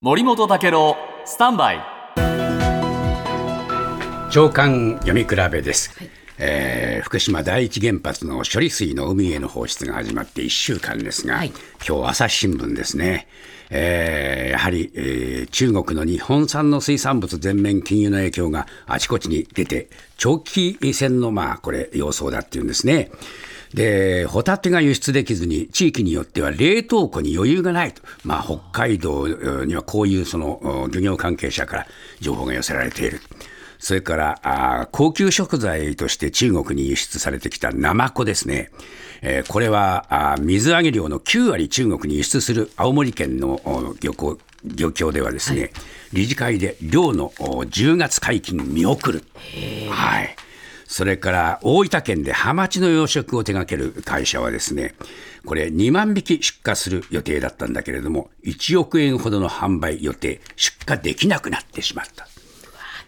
森本武郎スタンバイ。長官読み比べです、えー福島第一原発の処理水の海への放出が始まって1週間ですが、はい。今日朝日新聞ですね、えーやはり、えー中国の日本産の水産物全面禁輸の影響があちこちに出て長期戦のまあこれ様相だっていうんですね。で、ホタテが輸出できずに、地域によっては冷凍庫に余裕がないと。まあ、北海道にはこういうその漁業関係者から情報が寄せられている。それから、あー高級食材として中国に輸出されてきたナマコですね。えーこれはあー水揚げ量の9割中国に輸出する青森県のお漁港漁協ではですね、理事会で漁のお10月解禁見送る。はい。それから大分県でハマチの養殖を手掛ける会社はですね、これ2万匹出荷する予定だったんだけれども、1億円ほどの販売予定、出荷できなくなってしまった。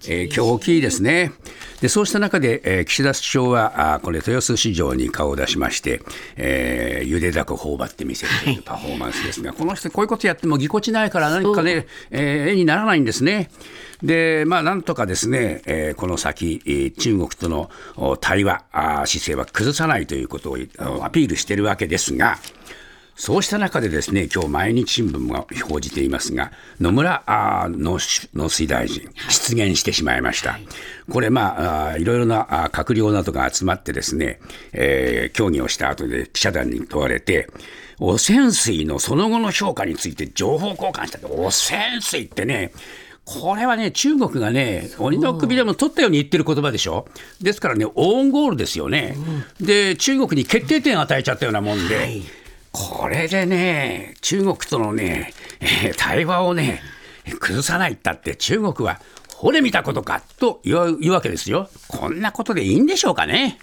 えー今日大きいですね。で、そうした中で、えー岸田首相は、あーこれ、豊洲市場に顔を出しまして、えーゆでだこ頬張って見せるというパフォーマンスですが、この人、こういうことやってもぎこちないから、何かね、えー絵にならないんですね。で、まあ、なんとかですね、えーこの先、中国との対話あ姿勢は崩さないということをアピールしているわけですが、そうした中でですね、今日毎日新聞が報じていますが、野村農水大臣、出現してしまいました。これ、まあ、いろいろなあ閣僚などが集まってですね、えー協議をした後で記者団に問われて、汚染水のその後の評価について情報交換した、汚染水ってね、これはね、中国がね、鬼の首でも取ったように言ってる言葉でしょ？ですからね、オウンゴールですよね。で、中国に決定点を与えちゃったようなもんで、これでね、中国とのね、えー対話をね、崩さないったって、中国は、ほれ見たことかと言う言うわけですよ。こんなことでいいんでしょうかね？